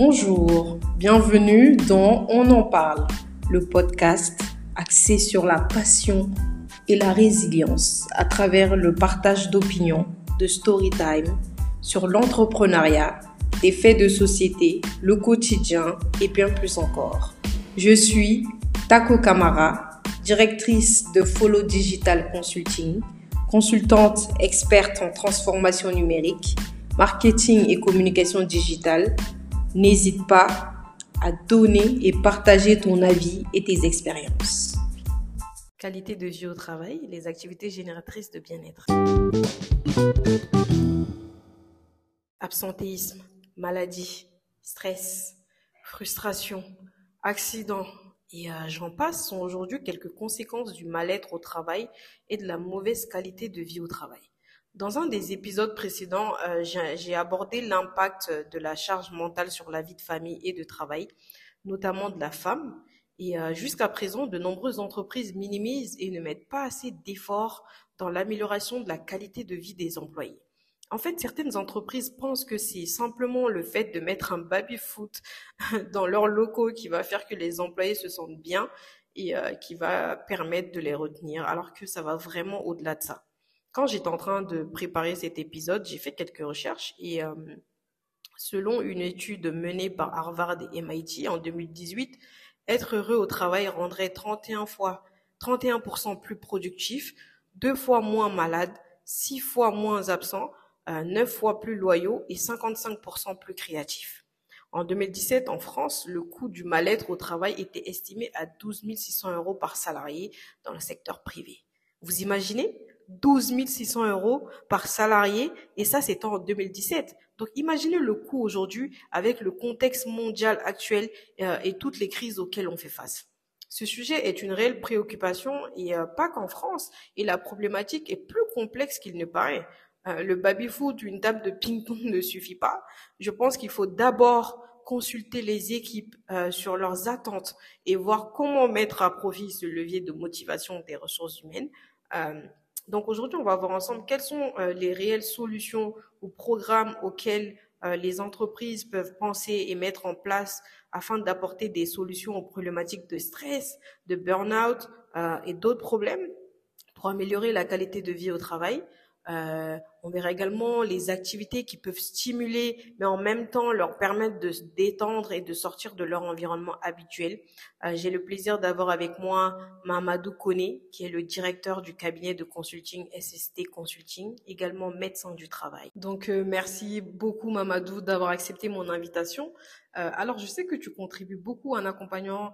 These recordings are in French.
Bonjour, bienvenue dans On en parle, le podcast axé sur la passion et la résilience à travers le partage d'opinions, de story time, sur l'entrepreneuriat, des faits de société, le quotidien et bien plus encore. Je suis Tako Kamara, directrice de Follow Digital Consulting, consultante experte en transformation numérique, marketing et communication digitale. N'hésite pas à donner et partager ton avis et tes expériences. Qualité de vie au travail, les activités génératrices de bien-être. Absentéisme, maladie, stress, frustration, accident, et euh, j'en passe sont aujourd'hui quelques conséquences du mal-être au travail et de la mauvaise qualité de vie au travail. Dans un des épisodes précédents, euh, j'ai abordé l'impact de la charge mentale sur la vie de famille et de travail, notamment de la femme. Et euh, jusqu'à présent, de nombreuses entreprises minimisent et ne mettent pas assez d'efforts dans l'amélioration de la qualité de vie des employés. En fait, certaines entreprises pensent que c'est simplement le fait de mettre un baby-foot dans leurs locaux qui va faire que les employés se sentent bien et euh, qui va permettre de les retenir, alors que ça va vraiment au-delà de ça. Quand j'étais en train de préparer cet épisode, j'ai fait quelques recherches et euh, selon une étude menée par Harvard et MIT en 2018, être heureux au travail rendrait 31 fois 31% plus productif, deux fois moins malade, six fois moins absent, 9 fois plus loyaux et 55% plus créatifs. En 2017, en France, le coût du mal-être au travail était estimé à 12 600 euros par salarié dans le secteur privé. Vous imaginez? 12 600 euros par salarié et ça c'était en 2017. Donc imaginez le coût aujourd'hui avec le contexte mondial actuel euh, et toutes les crises auxquelles on fait face. Ce sujet est une réelle préoccupation et euh, pas qu'en France et la problématique est plus complexe qu'il ne paraît. Euh, le baby-foot, une table de ping-pong ne suffit pas. Je pense qu'il faut d'abord consulter les équipes euh, sur leurs attentes et voir comment mettre à profit ce levier de motivation des ressources humaines. Euh, donc aujourd'hui, on va voir ensemble quelles sont les réelles solutions ou programmes auxquels les entreprises peuvent penser et mettre en place afin d'apporter des solutions aux problématiques de stress, de burn-out et d'autres problèmes pour améliorer la qualité de vie au travail. Euh, on verra également les activités qui peuvent stimuler, mais en même temps leur permettre de se détendre et de sortir de leur environnement habituel. Euh, j'ai le plaisir d'avoir avec moi Mamadou Kone, qui est le directeur du cabinet de consulting SST Consulting, également médecin du travail. Donc euh, merci beaucoup Mamadou d'avoir accepté mon invitation. alors je sais que tu contribues beaucoup en accompagnant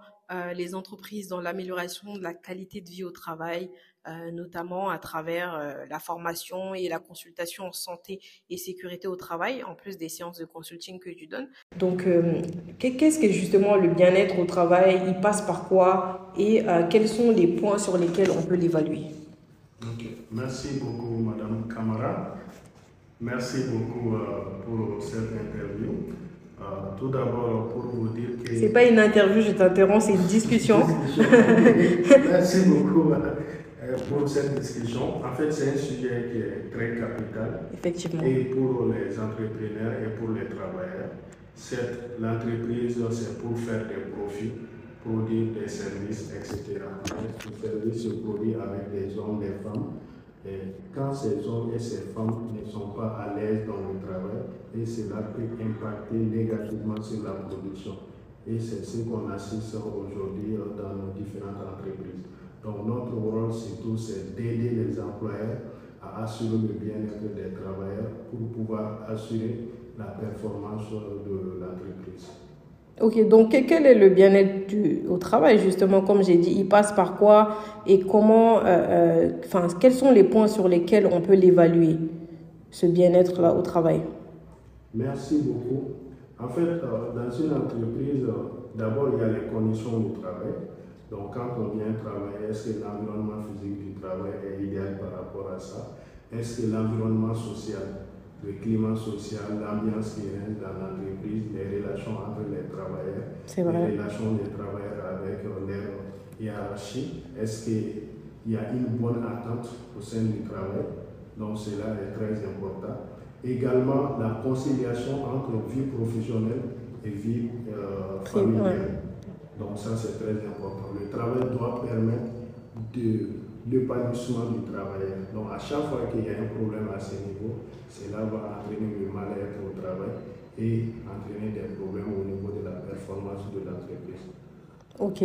les entreprises dans l'amélioration de la qualité de vie au travail, euh, notamment à travers euh, la formation et la consultation en santé et sécurité au travail, en plus des séances de consulting que tu donnes. Donc, euh, qu'est-ce que justement le bien-être au travail Il passe par quoi Et quels sont les points sur lesquels on peut l'évaluer? Merci beaucoup, Madame Camara. Merci beaucoup pour cette interview. tout d'abord, pour vous dire que... C'est pas une interview, je t'interromps, c'est une discussion. Merci beaucoup pour cette discussion. En fait, c'est un sujet qui est très capital. Effectivement. Et pour les entrepreneurs et pour les travailleurs. L'entreprise, c'est pour faire des profits, produire des services, etc. Ce service se produit avec des hommes, des femmes. Et quand ces hommes et ces femmes ne sont pas à l'aise dans le travail, et cela peut impacter négativement sur la production. Et c'est ce qu'on assiste aujourd'hui dans nos différentes entreprises. Donc notre rôle surtout, c'est d'aider les employeurs à assurer le bien-être des travailleurs pour pouvoir assurer la performance de l'entreprise. Ok, donc quel est le bien-être au travail justement Comme j'ai dit, il passe par quoi? Et comment, euh, euh quels sont les points sur lesquels on peut l'évaluer, ce bien-être-là au travail? Merci beaucoup. En fait, euh, dans une entreprise, d'abord, il y a les conditions du travail. Donc quand on vient travailler, est-ce que l'environnement physique du travail est idéal par rapport à ça? Est-ce que l'environnement social, le climat social, l'ambiance qui règne dans l'entreprise, les relations entre les travailleurs, les relations des travailleurs avec leur hiérarchie, est-ce qu'il y a une bonne attente au sein du travail? Donc cela est très important. Également la conciliation entre vie professionnelle vie familiale. Donc ça, c'est très important. Le travail doit permettre de l'épanouissement du travailleur. Donc à chaque fois qu'il y a un problème à ce niveau, cela va entraîner le mal-être au travail et entraîner des problèmes au niveau de la performance de l'entreprise. Ok.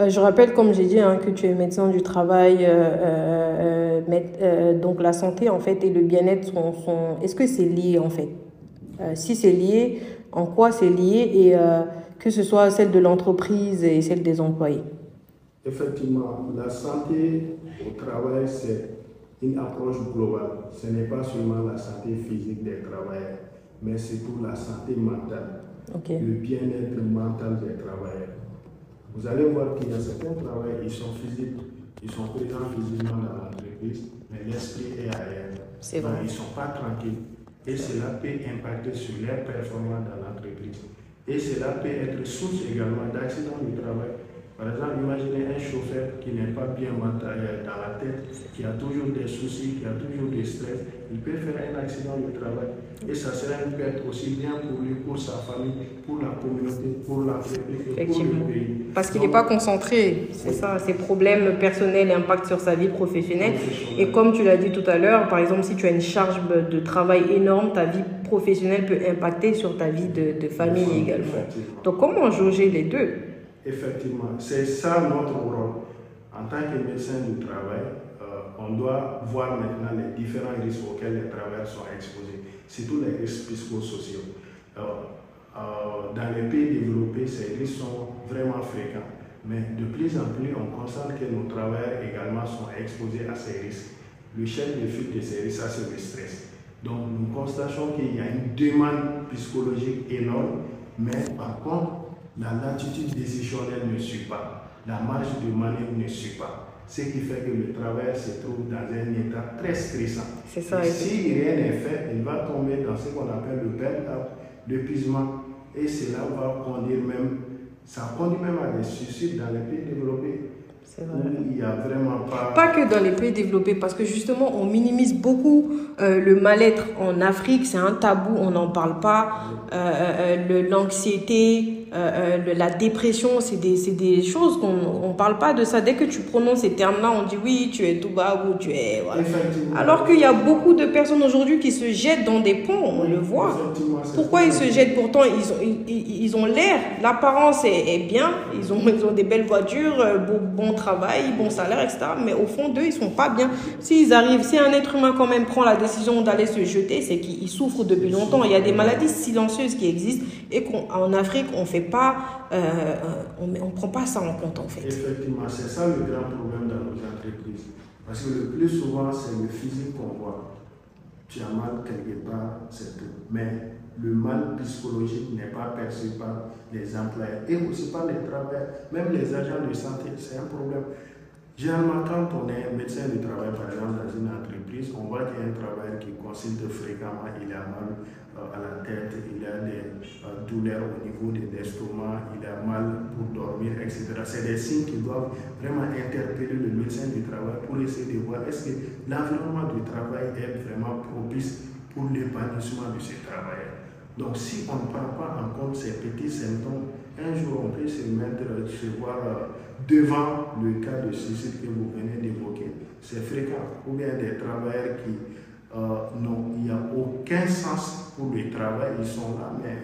Euh, je rappelle, comme j'ai dit, hein, que tu es médecin du travail. Euh, euh, donc la santé, en fait, et le bien-être sont... sont... Est-ce que c'est lié, en fait? Si c'est lié, en quoi c'est lié et que ce soit celle de l'entreprise et celle des employés Effectivement, la santé au travail, c'est une approche globale. Ce n'est pas seulement la santé physique des travailleurs, mais surtout la santé mentale, le bien-être mental des travailleurs. Vous allez voir qu'il y a certains travailleurs, ils sont physiques, ils sont présents physiquement dans l'entreprise, mais l'esprit est ailleurs. C'est vrai. ils ne sont pas tranquilles. Et cela peut impacter sur leur performance dans l'entreprise. Et cela peut être source également d'accidents du travail. Par exemple, imaginez un chauffeur qui n'est pas bien mental dans la tête, qui a toujours des soucis, qui a toujours des stress. Il peut faire un accident du travail. Et ça sera une perte aussi bien pour lui, pour sa famille, pour la communauté, pour la et pour le pays. Parce qu'il n'est pas concentré. C'est ça. Ses problèmes personnels impactent sur sa vie professionnelle. Et comme tu l'as dit tout à l'heure, par exemple, si tu as une charge de travail énorme, ta vie professionnelle peut impacter sur ta vie de, famille également. Donc, comment jauger les deux? Effectivement, c'est ça notre rôle. En tant que médecin du travail, euh, on doit voir maintenant les différents risques auxquels les travailleurs sont exposés, surtout les risques psychosociaux. Euh, dans les pays développés, ces risques sont vraiment fréquents. Mais de plus en plus, on constate que nos travailleurs également sont exposés à ces risques. Le chef de file de ces risques, c'est le stress. Donc nous constatons qu'il y a une demande psychologique énorme, mais par contre, la latitude décisionnelle ne suit pas, la marge de manœuvre ne suit pas. Ce qui fait que le travail se trouve dans un état très stressant. C'est ça. Et si rien n'est fait, il va tomber dans ce qu'on appelle le burn-out, l'épuisement. Et cela va conduire même, ça conduit même à des suicides dans les pays développés. Il y a vraiment pas... Pas que dans les pays développés, parce que justement, on minimise beaucoup euh, le mal-être en Afrique, c'est un tabou, on n'en parle pas. Euh, euh, l'anxiété, euh, euh, la dépression, c'est des, des, choses qu'on ne parle pas de ça. Dès que tu prononces ces termes-là, on dit oui, tu es tout bas ou tu es. Voilà. Alors qu'il y a beaucoup de personnes aujourd'hui qui se jettent dans des ponts, on le voit. Pourquoi ils se jettent Pourtant, ils ont ils, ils ont l'air, l'apparence est, est, bien, ils ont, ils ont des belles voitures, euh, bon, bon travail, bon salaire, etc. Mais au fond d'eux, ils sont pas bien. S'ils arrivent, si un être humain quand même prend la décision d'aller se jeter, c'est qu'il souffre depuis longtemps. Il y a des maladies silencieuses qui existent et qu'en Afrique, on fait pas, euh, euh, on ne prend pas ça en compte en fait. Effectivement, c'est ça le grand problème dans nos entreprises. Parce que le plus souvent, c'est le physique qu'on voit. Tu as mal quelque part, c'est tout. Mais le mal psychologique n'est pas perçu par les employés et aussi par les travailleurs, même les agents de santé, c'est un problème. Généralement, quand on est médecin du travail, par exemple, dans une entreprise, on voit qu'il y a un travailleur qui consulte fréquemment, il a mal euh, à la tête, il a des euh, douleurs au niveau de l'estomac, il a mal pour dormir, etc. C'est des signes qui doivent vraiment interpeller le médecin du travail pour essayer de voir est-ce que l'environnement du travail est vraiment propice pour l'épanouissement de ces travailleurs. Donc, si on ne prend pas en compte ces petits symptômes, un jour on peut se mettre, se voir euh, devant le cas de suicide que vous venez d'évoquer. C'est fréquent. Ou bien des travailleurs qui euh, n'ont, il n'y a aucun sens pour le travail, ils sont là, mais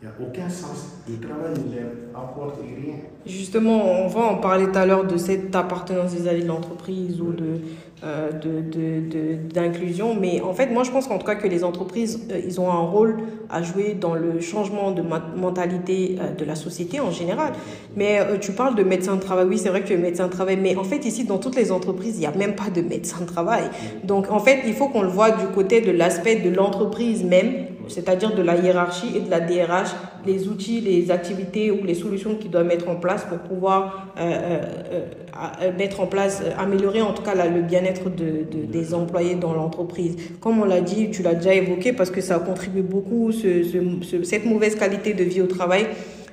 il n'y a aucun sens. Le travail ne leur apporte rien. Justement, on va en parler tout à l'heure de cette appartenance vis-à-vis de l'entreprise ou de d'inclusion. De, de, mais en fait, moi, je pense qu'en tout cas que les entreprises, euh, ils ont un rôle à jouer dans le changement de mentalité euh, de la société en général. Mais euh, tu parles de médecin de travail. Oui, c'est vrai que tu es médecin de travail. Mais en fait, ici, dans toutes les entreprises, il n'y a même pas de médecin de travail. Donc, en fait, il faut qu'on le voit du côté de l'aspect de l'entreprise même, c'est-à-dire de la hiérarchie et de la DRH, les outils, les activités ou les solutions qu'ils doivent mettre en place pour pouvoir euh, euh, mettre en place, améliorer en tout cas le bien-être de, de, des employés dans l'entreprise. Comme on l'a dit, tu l'as déjà évoqué parce que ça contribue beaucoup, ce, ce, cette mauvaise qualité de vie au travail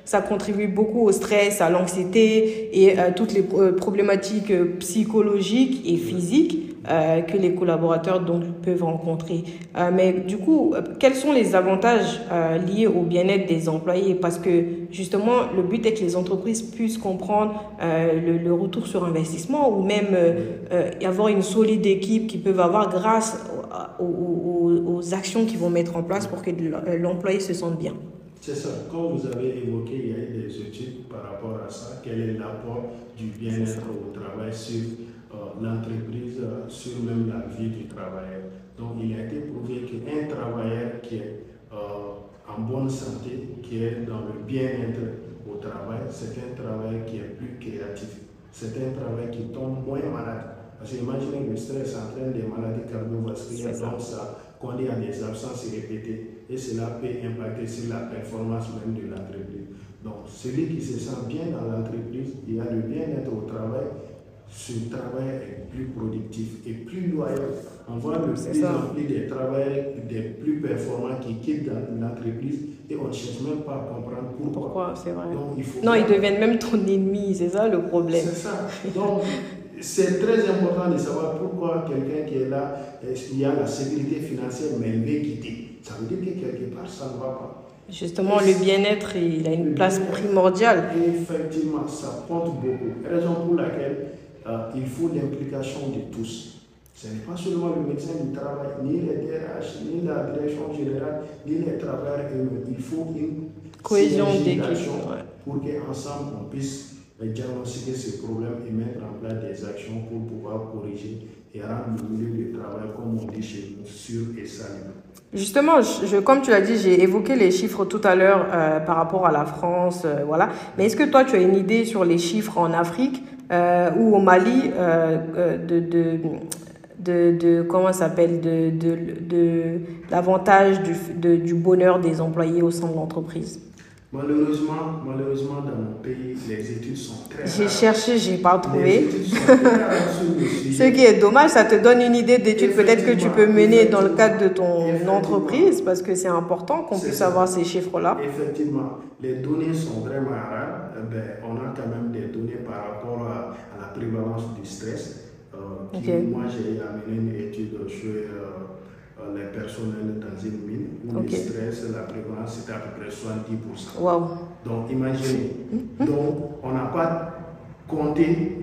ça contribue beaucoup au stress, à l'anxiété et à toutes les problématiques psychologiques et physiques que les collaborateurs donc peuvent rencontrer. mais du coup, quels sont les avantages liés au bien-être des employés? Parce que justement, le but est que les entreprises puissent comprendre le, retour sur investissement ou même avoir une solide équipe qu'ils peuvent avoir grâce aux, actions qu'ils vont mettre en place pour que l'employé se sente bien. C'est ça. Comme vous avez évoqué, il y a eu des études par rapport à ça. Quel est l'apport du bien-être au travail sur euh, l'entreprise, sur même la vie du travailleur. Donc, il a été prouvé qu'un travailleur qui est euh, en bonne santé, qui est dans le bien-être au travail, c'est un travail qui est plus créatif. C'est un travail qui tombe moins malade. Parce que imaginez le stress entraîne des maladies cardiovasculaires, donc ça conduit à des absences répétées et cela peut impacter sur la performance même de l'entreprise. Donc celui qui se sent bien dans l'entreprise, il a le bien-être au travail, ce travail est plus productif et plus loyal. On voit de plus en plus des travailleurs des plus performants qui quittent l'entreprise et on ne cherche même pas à comprendre pourquoi. Pourquoi, c'est vrai. non, ils deviennent même ton ennemi, c'est ça le problème. C'est ça. Donc, c'est très important de savoir pourquoi quelqu'un qui est là, il y a la sécurité financière, mais il veut quitter. Ça veut dire que quelque part, ça ne va pas. Justement, le bien-être, il a une place primordiale. Effectivement, ça compte beaucoup. Raison pour laquelle euh, il faut l'implication de tous. Ce n'est pas seulement le médecin du travail, ni les DRH, ni la direction générale, ni les travailleurs Il faut une cohésion d'équipe pour qu'ensemble on puisse diagnostiquer ces problèmes et mettre en place des actions pour pouvoir corriger et rendre le milieu travail, comme on dit chez nous, sûr et salubre. Justement, je, comme tu l'as dit, j'ai évoqué les chiffres tout à l'heure euh, par rapport à la France, euh, voilà. Mais est-ce que toi, tu as une idée sur les chiffres en Afrique ou au Mali de, de, de, de, comment s'appelle de, l'avantage du bonheur des employés au sein de l'entreprise Malheureusement, malheureusement, dans mon pays, les études sont très J'ai cherché, j'ai pas trouvé. Ce qui est dommage, ça te donne une idée d'études peut-être que tu peux mener dans le cadre de ton entreprise, parce que c'est important qu'on puisse avoir ces chiffres-là. Effectivement, les données sont vraiment rares. Eh ben, on a quand même des données par rapport à, la prévalence du stress. Euh, Moi, j'ai amené une étude sur... Euh, les personnels dans une mine où le stress, la prévalence, c'était à peu près 70%. Donc imaginez, mm-hmm. donc on n'a pas compté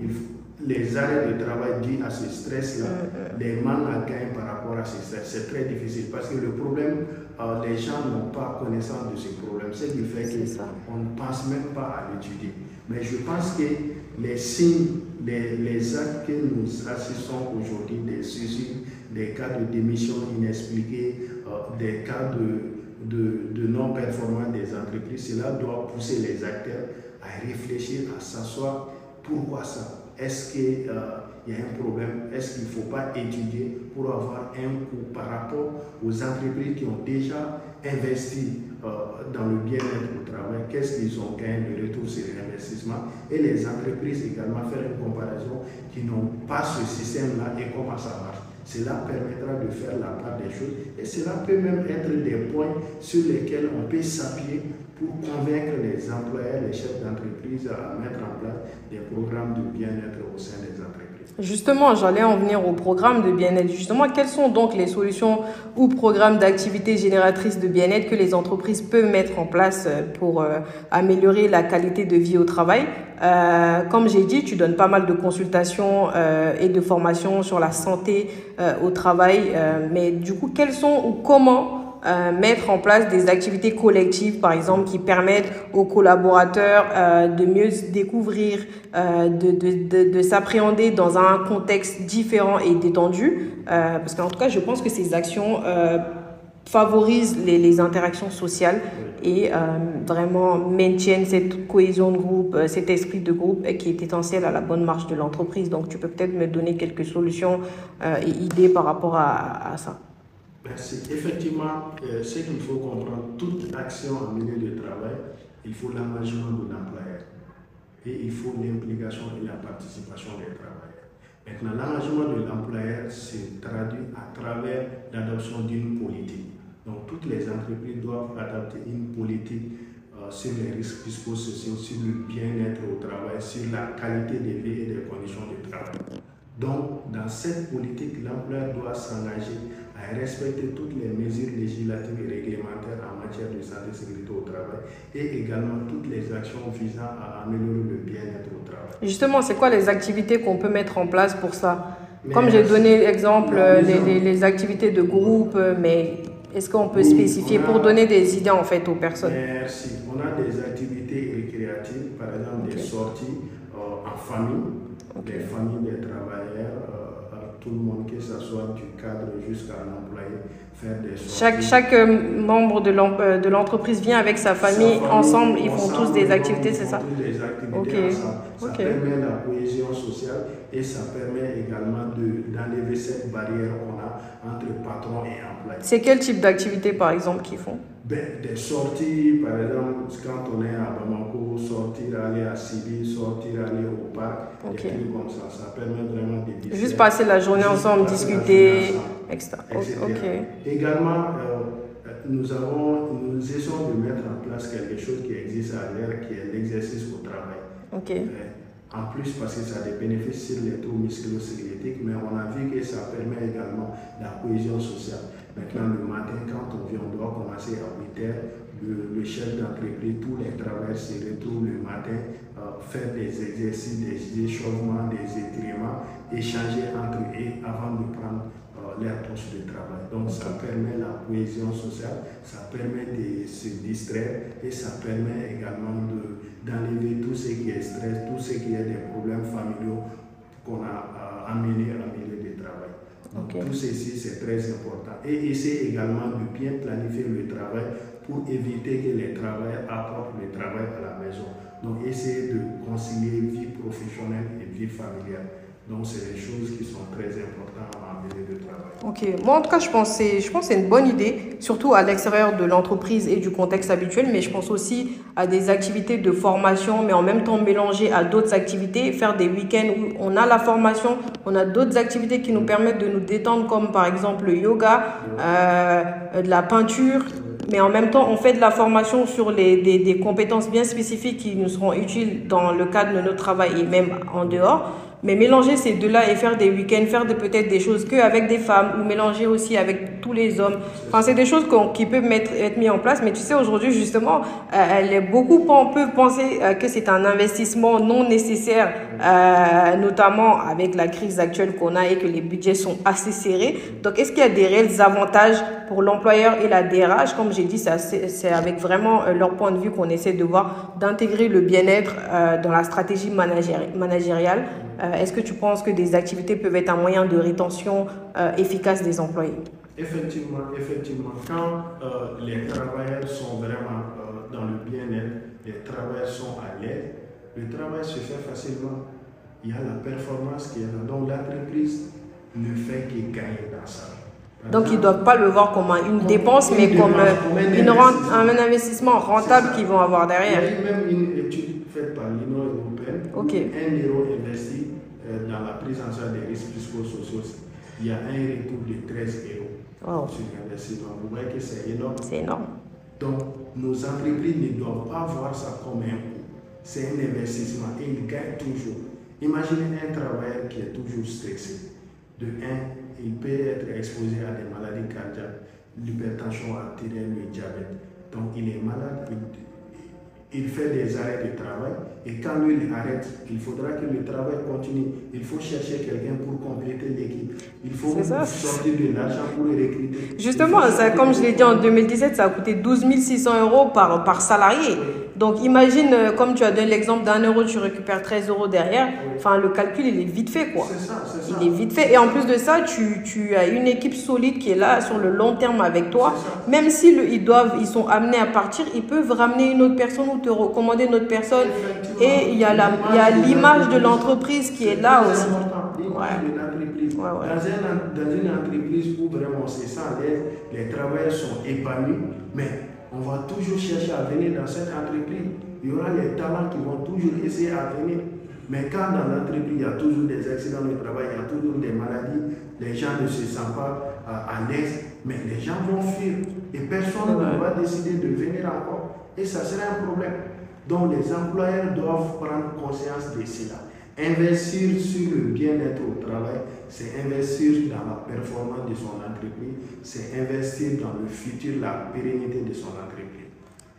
les arrêts de travail dus à ce stress-là, mm-hmm. les manques à gain par rapport à ce stress. C'est très difficile parce que le problème, euh, les gens n'ont pas connaissance de ce problème. Ce qui fait qu'on ne pense même pas à l'étudier. Mais je pense que les signes, les, les actes que nous assistons aujourd'hui, des suicides, des cas de démission inexpliquée, euh, des cas de, de, non-performance des entreprises, cela doit pousser les acteurs à réfléchir, à s'asseoir. Pourquoi ça? Est-ce qu'il euh, y a un problème? Est-ce qu'il ne faut pas étudier pour avoir un coût par rapport aux entreprises qui ont déjà investi euh, dans le bien-être au travail, qu'est-ce qu'ils ont gagné de retour sur l'investissement et les entreprises également faire une comparaison qui n'ont pas ce système-là et comment ça marche? Cela permettra de faire la part des choses et cela peut même être des points sur lesquels on peut s'appuyer pour convaincre les employeurs, les chefs d'entreprise à mettre en place des programmes de bien-être au sein des entreprises. Justement, j'allais en venir au programme de bien-être. Justement, quelles sont donc les solutions ou programmes d'activité génératrices de bien-être que les entreprises peuvent mettre en place euh, pour euh, améliorer la qualité de vie au travail? Euh, Comme j'ai dit, tu donnes pas mal de consultations et de formations sur la santé au travail. mais du coup, quelles sont ou comment euh, mettre en place des activités collectives, par exemple, qui permettent aux collaborateurs euh, de mieux découvrir, euh, de, de, de, de s'appréhender dans un contexte différent et détendu. Euh, parce qu'en tout cas, je pense que ces actions euh, favorisent les, les, interactions sociales et vraiment maintiennent cette cohésion de groupe, cet esprit de groupe qui est essentiel à la bonne marche de l'entreprise. Donc, tu peux peut-être me donner quelques solutions et idées par rapport à, à ça. Merci. Effectivement, euh, ce qu'il faut comprendre, toute action en milieu de travail, il faut l'engagement de l'employeur et il faut l'implication et la participation des travailleurs. Maintenant, l'engagement de l'employeur se traduit à travers l'adoption d'une politique. Donc, toutes les entreprises doivent adopter une politique euh, sur les risques psychosociaux, sur le bien-être au travail, sur la qualité de vie et des conditions de travail. Donc, dans cette politique, l'employeur doit s'engager à respecter toutes les mesures législatives et réglementaires en matière de santé et sécurité au travail et également toutes les actions visant à améliorer le bien-être au travail. Justement, c'est quoi les activités qu'on peut mettre en place pour ça? Comme j'ai donné l'exemple, les, les, activités de groupe, mais est-ce qu'on peut spécifier pour donner des idées en fait aux personnes? Merci. On a des activités récréatives, par exemple des sorties euh, en famille, des familles des travailleurs, euh, tout le monde, que ce soit du cadre jusqu'à l'employé, faire des sorties. Chaque, chaque euh, membre de l'entreprise vient avec sa famille, ensemble, ils font tous des activités, c'est ça? des activités ensemble. Ça permet la cohésion sociale et ça permet également d'enlever cette barrière qu'on a entre patron et employé. C'est quel type d'activité par exemple qu'ils font? Ben, Des sorties, par exemple, quand on est à Bamako, sortir, aller à Sibi, sortir, aller au parc, des trucs comme ça. Ça permet vraiment de Juste passer la journée ensemble, discuter, etc. Également, euh, nous, avons, nous essayons de mettre en place quelque chose qui existe à l'air, qui est l'exercice au travail. Ok. Euh, en plus, parce que ça a des bénéfices sur les trous musculo-squelettiques, mais on a vu que ça permet également la cohésion sociale. Maintenant, le matin, quand on vient, on doit commencer à 8 heures. Le, chef d'entreprise, tous les travailleurs se retrouvent le matin, euh, faire des exercices, des échauffements, des étirements, échanger entre eux avant de prendre euh, leur poste de travail. Donc, ça permet la cohésion sociale, ça permet de se distraire et ça permet également d'enlever tout ce qui est stress, tout ce qui est des problèmes familiaux qu'on a euh, amenés à milieu tout ceci, c'est très important. Et essayer également de bien planifier le travail pour éviter que les travailleurs apportent le travail à la maison. Donc, essayer de concilier vie professionnelle et vie familiale. Donc, c'est des choses qui sont très importantes en milieu de travail. Ok. Moi, en tout cas, je pense que c'est une bonne idée, surtout à l'extérieur de l'entreprise et du contexte habituel, mais je pense aussi à des activités de formation, mais en même temps mélanger à d'autres activités, faire des week-ends où on a la formation, on a d'autres activités qui nous permettent de nous détendre, comme par exemple le yoga, euh, de la peinture, mais en même temps, on fait de la formation sur les, des, des compétences bien spécifiques qui nous seront utiles dans le cadre de notre travail et même en dehors. Mais mélanger ces deux-là et faire des week-ends, faire peut-être des choses qu'avec des femmes ou mélanger aussi avec tous les hommes. Enfin, c'est des choses qui peuvent être mises en place. Mais tu sais, aujourd'hui, justement, euh, beaucoup peuvent penser euh, que c'est un investissement non nécessaire, euh, notamment avec la crise actuelle qu'on a et que les budgets sont assez serrés. Donc, est-ce qu'il y a des réels avantages pour l'employeur et la DRH Comme j'ai dit, c'est avec vraiment leur point de vue qu'on essaie de voir, d'intégrer le bien-être dans la stratégie managériale. Euh, est-ce que tu penses que des activités peuvent être un moyen de rétention euh, efficace des employés? Effectivement, effectivement. Quand euh, les travailleurs sont vraiment dans le bien-être, les travailleurs sont à l'aise, le travail se fait facilement. Il y a la performance qui est là. Donc l'entreprise ne fait que gagner dans ça. Donc, ils ne doivent pas le voir comme une dépense, mais comme, une un, investissement rentable qu'ils vont avoir derrière. Il y a même une étude faite par l'Union européenne. Ok. Un euro investi dans la prise en charge des risques psychosociaux, il y a un retour de 13 euros sur l'investissement. Vous voyez que c'est énorme. C'est énorme. Donc, nos entreprises ne doivent pas voir ça comme un coût. C'est un investissement et ils gagnent toujours. Imaginez un travailleur qui est toujours stressé. De un, il peut être exposé à des maladies cardiaques, l'hypertension artérielle, le diabète. Donc, il est malade, il fait des arrêts de travail et quand lui il arrête, il faudra que le travail continue. Il faut chercher quelqu'un pour compléter l'équipe. Il faut sortir de l'argent pour le recruter. Justement, ça, comme je l'ai dit en 2017, ça a coûté 12 600 euros par, par salarié. Donc imagine, euh, comme tu as donné l'exemple d'un euro, tu récupères 13 euros derrière. Enfin, le calcul, il est vite fait, quoi. Ça, il est vite fait. Et en plus de ça, tu, tu, as une équipe solide qui est là sur le long terme avec toi. Même s'ils ils doivent, ils sont amenés à partir, ils peuvent ramener une autre personne ou te recommander une autre personne. Et il y a l'image de l'entreprise qui est là aussi. Dans, une entreprise où vraiment c'est ça, les, les travailleurs sont épanouis, mais on va toujours chercher à venir dans cette entreprise. Il y aura les talents qui vont toujours essayer à venir. Mais quand dans l'entreprise, il y a toujours des accidents de travail, il y a toujours des maladies, les gens ne se sentent pas à, l'aise, mais les gens vont fuir. Et personne ne va décider de venir encore. Et ça sera un problème. Donc les employeurs doivent prendre conscience de cela. Investir sur le bien-être au travail, c'est investir dans la performance de son entreprise, c'est investir dans le futur, la pérennité de son entreprise.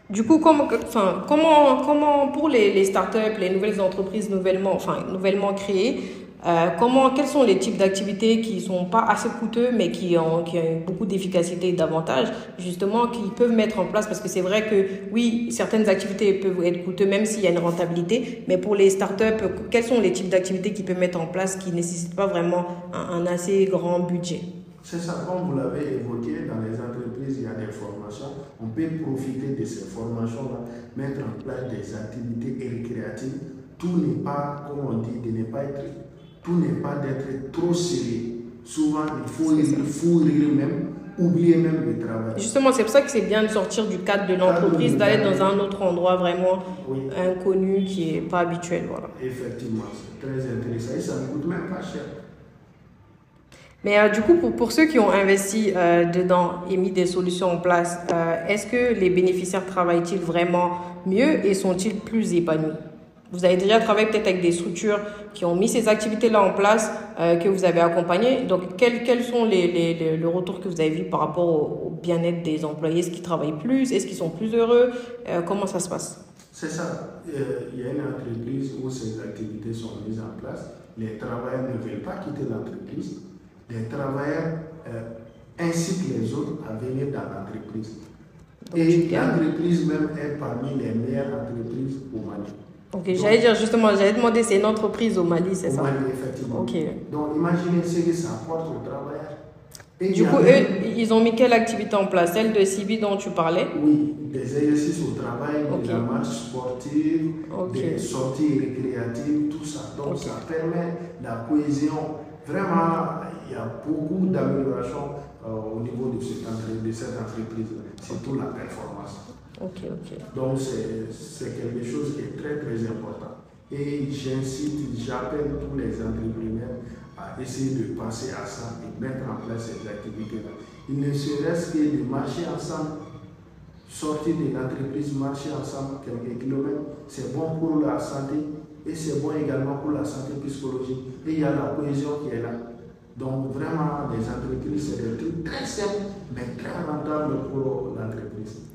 Du coup, enfin, comment, comment pour les, les startups, les nouvelles entreprises nouvellement, enfin, nouvellement créées, euh, comment, quels sont les types d'activités qui sont pas assez coûteux mais qui ont, qui ont beaucoup d'efficacité et d'avantages justement qu'ils peuvent mettre en place? Parce que c'est vrai que oui certaines activités peuvent être coûteuses même s'il y a une rentabilité mais pour les startups quels sont les types d'activités qu'ils peuvent mettre en place qui nécessitent pas vraiment un, un assez grand budget? C'est ça, comme vous l'avez évoqué, dans les entreprises, il y a des formations. On peut profiter de ces formations-là, mettre en place des activités récréatives. Tout n'est pas, comme on dit, de ne pas être tout n'est pas d'être trop sérieux. Souvent, il faut, il faut rire même, oublier même le travail. Justement, c'est pour ça que c'est bien de sortir du cadre de l'entreprise, d'aller dans un autre endroit vraiment inconnu qui n'est pas habituel. Voilà. Effectivement, c'est très intéressant et ça ne coûte même pas cher. Mais euh, du coup, pour, pour, ceux qui ont investi euh, dedans et mis des solutions en place, euh, est-ce que les bénéficiaires travaillent-ils vraiment mieux et sont-ils plus épanouis? Vous avez déjà travaillé peut-être avec des structures qui ont mis ces activités-là en place, euh, que vous avez accompagnées. Donc, quels, quels sont les, les, le retour que vous avez vu par rapport au, bien-être des employés? Est-ce qu'ils travaillent plus? Est-ce qu'ils sont plus heureux? Euh, Comment ça se passe? C'est ça. Euh, il y a une entreprise où ces activités sont mises en place. Les travailleurs ne veulent pas quitter l'entreprise. Les travailleurs incitent les autres à venir dans l'entreprise. Et l'entreprise même est parmi les meilleures entreprises au Mali. Ok, j'allais dire justement, j'allais demander, c'est une entreprise au Mali, c'est ça Au Mali, effectivement. Ok. Donc imaginez ce que ça apporte aux travailleurs. du coup, eux, ils ont mis quelle activité en place? Celle de CIBI dont tu parlais? Oui, des exercices au travail, de la marche sportive, des sorties récréatives, tout ça. Donc ça permet la cohésion. Vraiment, il y a beaucoup d'améliorations euh, au niveau de cette, de cette entreprise, surtout la performance. Donc c'est quelque chose qui est très très important. Et j'incite, j'appelle tous les entrepreneurs à essayer de passer à ça et mettre en place ces activités-là. Il ne serait-ce que de marcher ensemble, sortir de l'entreprise, marcher ensemble quelques kilomètres, c'est bon pour la santé et c'est bon également pour la santé psychologique. Et il y a la cohésion qui est là. Donc vraiment, les entreprises, c'est des trucs très simples, mais très rentables pour l'entreprise.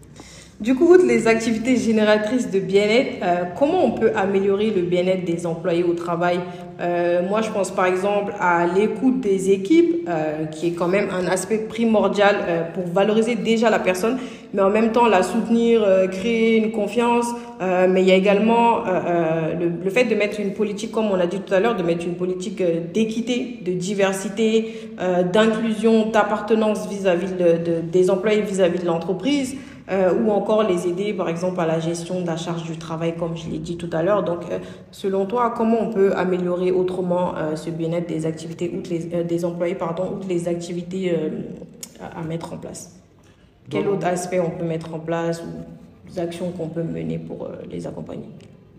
Du coup, outre les activités génératrices de bien-être, euh, comment on peut améliorer le bien-être des employés au travail? Euh, Moi, je pense par exemple à l'écoute des équipes, euh, qui est quand même un aspect primordial euh, pour valoriser déjà la personne, mais en même temps la soutenir, euh, créer une confiance. Euh, mais il y a également le, le, fait de mettre une politique, comme on a dit tout à l'heure, de mettre une politique d'équité, de diversité, d'inclusion, d'appartenance vis-à-vis de, de, des employés vis-à-vis -vis de l'entreprise euh, ou encore les aider par exemple à la gestion de la charge du travail comme je l'ai dit tout à l'heure. Donc euh, selon toi, comment on peut améliorer autrement euh, ce bien-être des activités outre les, des employés pardon, outre les activités à, à, mettre en place? Quel Donc, autre aspect on peut mettre en place ou des actions qu'on peut mener pour les accompagner?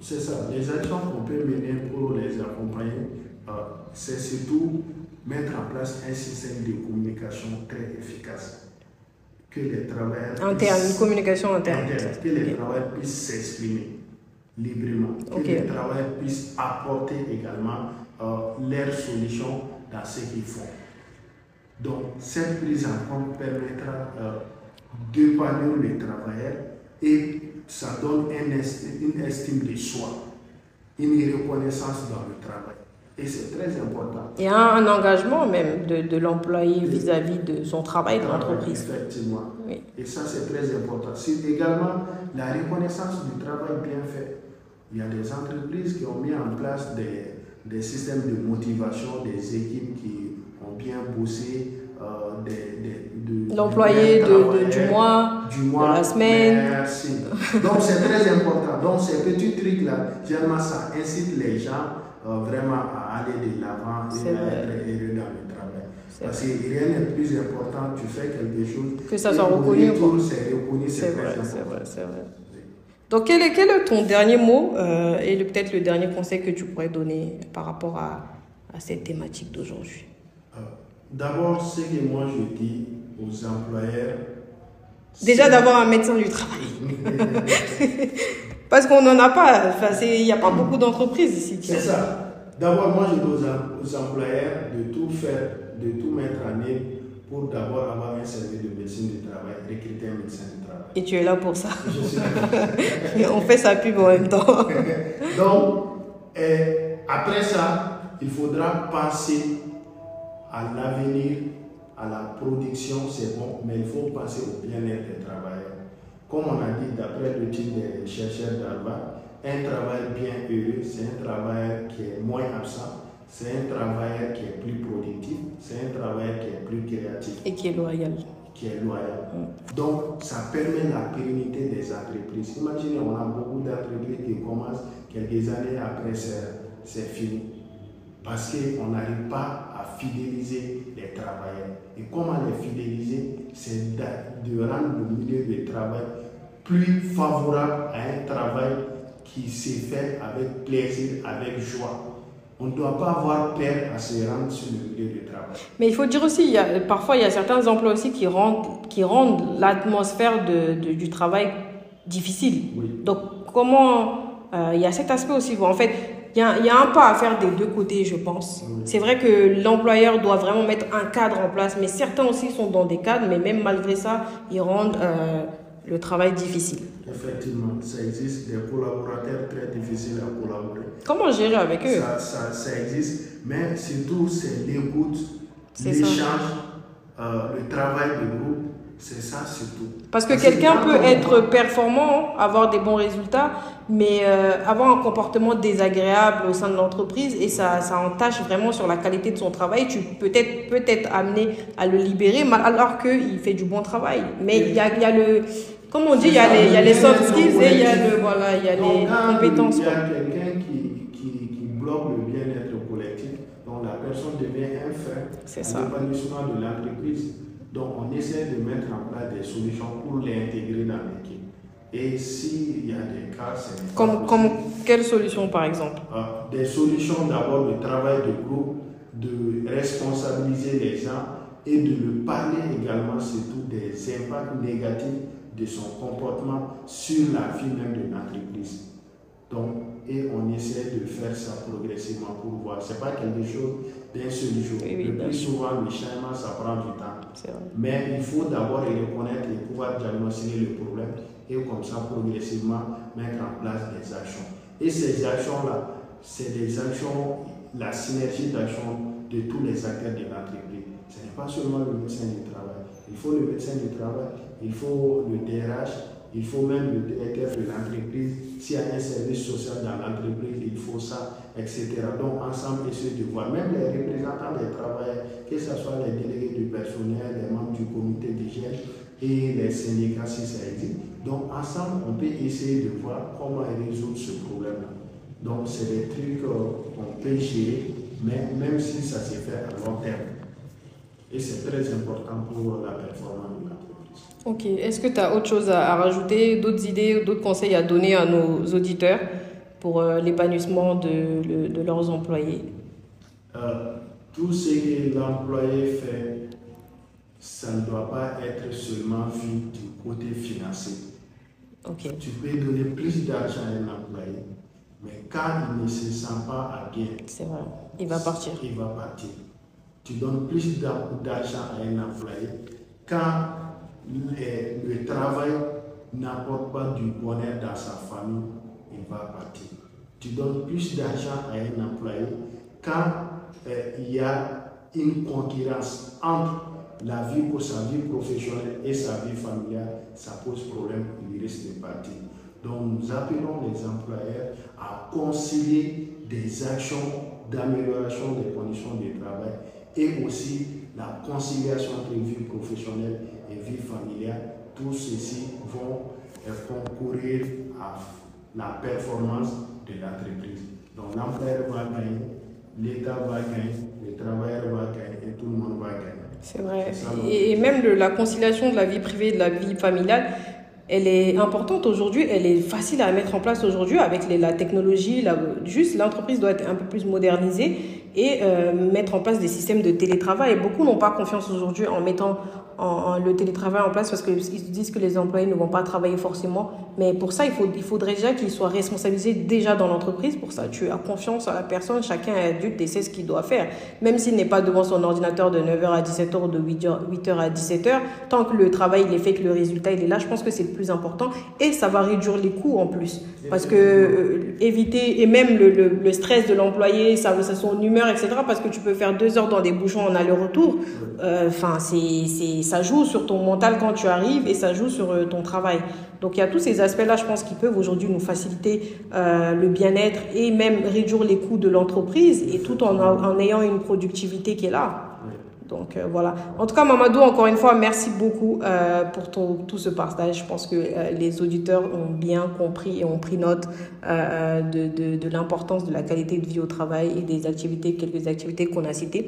C'est ça, les actions qu'on peut mener pour les accompagner, c'est surtout mettre en place un système de communication très efficace que les travailleurs interne, puissent, une communication interne, interne que les okay. travailleurs puissent s'exprimer librement, que okay. les travailleurs puissent apporter également euh, leurs solutions dans ce qu'ils font. Donc cette prise en compte permettra euh, d'épanouir les travailleurs et ça donne un une estime de soi, une reconnaissance dans le travail. Et c'est très important. Il y a un engagement même de, de l'employé vis-à-vis de son travail, de l'entreprise. Effectivement. Oui. Et ça, c'est très important. C'est également la reconnaissance du travail bien fait. Il y a des entreprises qui ont mis en place des, des systèmes de motivation, des équipes qui ont bien bossé, euh, des, des, de, l'employé de, du mois, du mois, de la semaine. Merci. Donc c'est très important. Donc ces petits trucs-là, généralement, ça incite les gens vraiment à aller de l'avant et à être heureux dans le travail. Parce que rien n'est plus important, tu fais quelque chose. Que ça soit reconnu. C'est reconnu, c'est vrai, c'est vrai, c'est vrai. Donc, quel est, quel est ton dernier mot euh, et peut-être le dernier conseil que tu pourrais donner par rapport à, à cette thématique d'aujourd'hui? Euh, D'abord, ce que moi je dis aux employeurs. Déjà d'avoir un médecin du travail. Parce qu'on n'en a pas. Il n'y a pas beaucoup d'entreprises ici. C'est ça. D'abord, moi, je dis aux, employeurs de tout faire, de tout mettre en œuvre pour d'abord avoir un service de médecine du travail, recruter un médecin du travail. Et tu es là pour ça. Je suis là. On fait sa pub en même temps. Donc, après ça, il faudra passer à l'avenir, à la production, c'est bon, mais il faut passer au bien-être des travailleurs. Comme on a dit d'après le titre des chercheurs d'Alba, un travail bien heureux, c'est un travail qui est moins absent, c'est un travail qui est plus productif, c'est un travail qui est plus créatif. Et qui est loyal. Qui est loyal. Mm. Donc, ça permet la pérennité des entreprises. Imaginez, on a beaucoup d'entreprises qui commencent quelques années après, c'est fini. Parce qu'on n'arrive pas à fidéliser les travailleurs. Et comment les fidéliser? C'est de rendre le milieu de travail plus favorable à un travail qui s'est fait avec plaisir, avec joie. On ne doit pas avoir peur à se rendre sur le milieu du travail. Mais il faut dire aussi, il y a, parfois il y a certains emplois aussi qui rendent, qui rendent l'atmosphère de, du travail difficile. Donc comment, euh, il y a cet aspect aussi. en fait, il y, a, il y, a, un pas à faire des deux côtés, je pense. C'est vrai que l'employeur doit vraiment mettre un cadre en place, mais certains aussi sont dans des cadres, mais même malgré ça, ils rendent euh, le travail difficile. Effectivement, ça existe des collaborateurs très difficiles à collaborer. Comment gérer avec eux? Ça, ça, ça, existe, mais surtout c'est l'écoute, l'échange, euh, le travail de groupe, c'est ça surtout. Parce que quelqu'un peut être performant, avoir des bons résultats, mais euh, avoir un comportement désagréable au sein de l'entreprise et ça, ça entache vraiment sur la qualité de son travail. Tu peux être peut-être amené à le libérer alors qu'il fait du bon travail. Mais il y a, y a le comme on dit, il y, a les, y a les soft skills et il y a, le, voilà, il y a les compétences. Il y a quelqu'un qui, qui, qui, bloque le bien-être collectif, donc la personne devient un frein à l'épanouissement de l'entreprise. Donc on essaie de mettre en place des solutions pour l'intégrer dans l'équipe. Et s'il y a des cas, c'est... Comme, comme quelles solutions par exemple? Ah, Des solutions d'abord de travail de groupe, de responsabiliser les gens et de le parler également surtout des impacts négatifs de son comportement sur la vie même de l'entreprise. Donc, et on essaie de faire ça progressivement pour voir. Ce n'est pas quelque chose d'un seul jour. le plus souvent, le changement, ça prend du temps. Mais il faut d'abord reconnaître et pouvoir diagnostiquer le problème et comme ça, progressivement, mettre en place des actions. Et ces actions-là, c'est des actions, la synergie d'actions de tous les acteurs de l'entreprise. Ce n'est pas seulement le médecin du travail. Il faut le médecin du travail, il faut le DRH, il faut même le directeur de l'entreprise. S'il y a un service social dans l'entreprise, il faut ça, etc. Donc, ensemble, essayer de voir. Même les représentants des travailleurs, que ce soit les délégués du personnel, les membres du comité d'hygiène et les syndicats, si ça existe. Donc, ensemble, on peut essayer de voir comment résoudre ce problème-là. Donc, c'est des trucs qu'on peut gérer, mais même si ça se fait à long terme. Et c'est très important pour la performance de. Ok. Est-ce que tu as autre chose à, rajouter, d'autres idées, d'autres conseils à donner à nos auditeurs pour euh, l'épanouissement de, de, leurs employés? Euh, Tout ce que l'employé fait, ça ne doit pas être seulement vu du côté financier. Ok. Tu peux donner plus d'argent à un employé, mais quand il ne se sent pas à bien, vrai, il va partir. Il va partir tu donnes plus d'argent à un employé quand le, travail n'apporte pas du bonheur dans sa famille, il va partir. Tu donnes plus d'argent à un employé quand euh, il y a une concurrence entre la vie pour sa vie professionnelle et sa vie familiale, ça pose problème, il risque de partir. Donc nous appelons les employeurs à concilier des actions d'amélioration des conditions de travail et aussi la conciliation entre vie professionnelle et vie familiale. Tout ceci vont concourir à la performance de l'entreprise. Donc l'employeur va gagner, l'État va gagner, le travailleur va gagner et tout le monde va gagner. C'est vrai. et, même la conciliation de la vie privée et de la vie familiale, elle est importante aujourd'hui, elle est facile à mettre en place aujourd'hui avec la technologie. juste l'entreprise doit être un peu plus modernisée et mettre en place des systèmes de télétravail. Beaucoup n'ont pas confiance aujourd'hui en mettant le télétravail en place parce qu'ils disent que les employés ne vont pas travailler forcément. Mais pour ça, il, faut, il faudrait déjà qu'ils soient responsabilisés déjà dans l'entreprise. Pour ça, tu as confiance en la personne, chacun est adulte et sait ce qu'il doit faire. Même s'il n'est pas devant son ordinateur de 9h à 17h ou de 8h, à 17h, tant que le travail il est fait, que le résultat il est là, je pense que c'est le plus important. Et ça va réduire les coûts en plus. Parce que euh, éviter, et même le, le, stress de l'employé, ça, ça son humeur, etc. Parce que tu peux faire deux heures dans des bouchons en aller-retour. Euh, enfin, c'est ça joue sur ton mental quand tu arrives et ça joue sur euh, ton travail. Donc il y a tous ces aspects-là, je pense, qui peuvent aujourd'hui nous faciliter euh, le bien-être et même réduire les coûts de l'entreprise et tout en, en, ayant une productivité qui est là. Donc euh, voilà. En tout cas, Mamadou, encore une fois, merci beaucoup euh, pour ton, tout ce partage. Je pense que euh, les auditeurs ont bien compris et ont pris note de, de, de l'importance de la qualité de vie au travail et des activités, quelques activités qu'on a citées.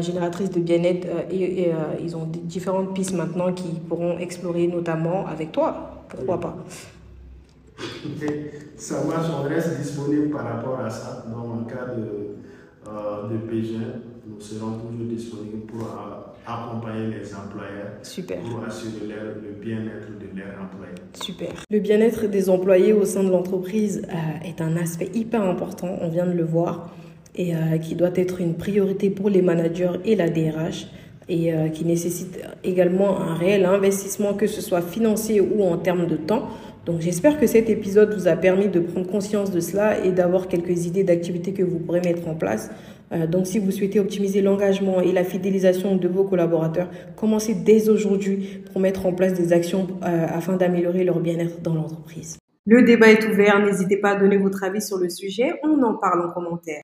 Génératrices de bien-être et, et ils ont différentes pistes maintenant qu'ils pourront explorer notamment avec toi. Pourquoi pas? Ça marche, on reste disponible par rapport à ça. Dans le cas de, de nous serons toujours disponibles pour accompagner les employeurs Super. pour assurer le bien-être de leurs employés. Super. Le bien-être des employés au sein de l'entreprise est un aspect hyper important, on vient de le voir et euh, qui doit être une priorité pour les managers et la DRH et euh, qui nécessite également un réel investissement, que ce soit financier ou en termes de temps. Donc j'espère que cet épisode vous a permis de prendre conscience de cela et d'avoir quelques idées d'activités que vous pourrez mettre en place. Euh, donc si vous souhaitez optimiser l'engagement et la fidélisation de vos collaborateurs, commencez dès aujourd'hui pour mettre en place des actions afin d'améliorer leur bien-être dans l'entreprise. Le débat est ouvert, n'hésitez pas à donner votre avis sur le sujet, on en parle en commentaire.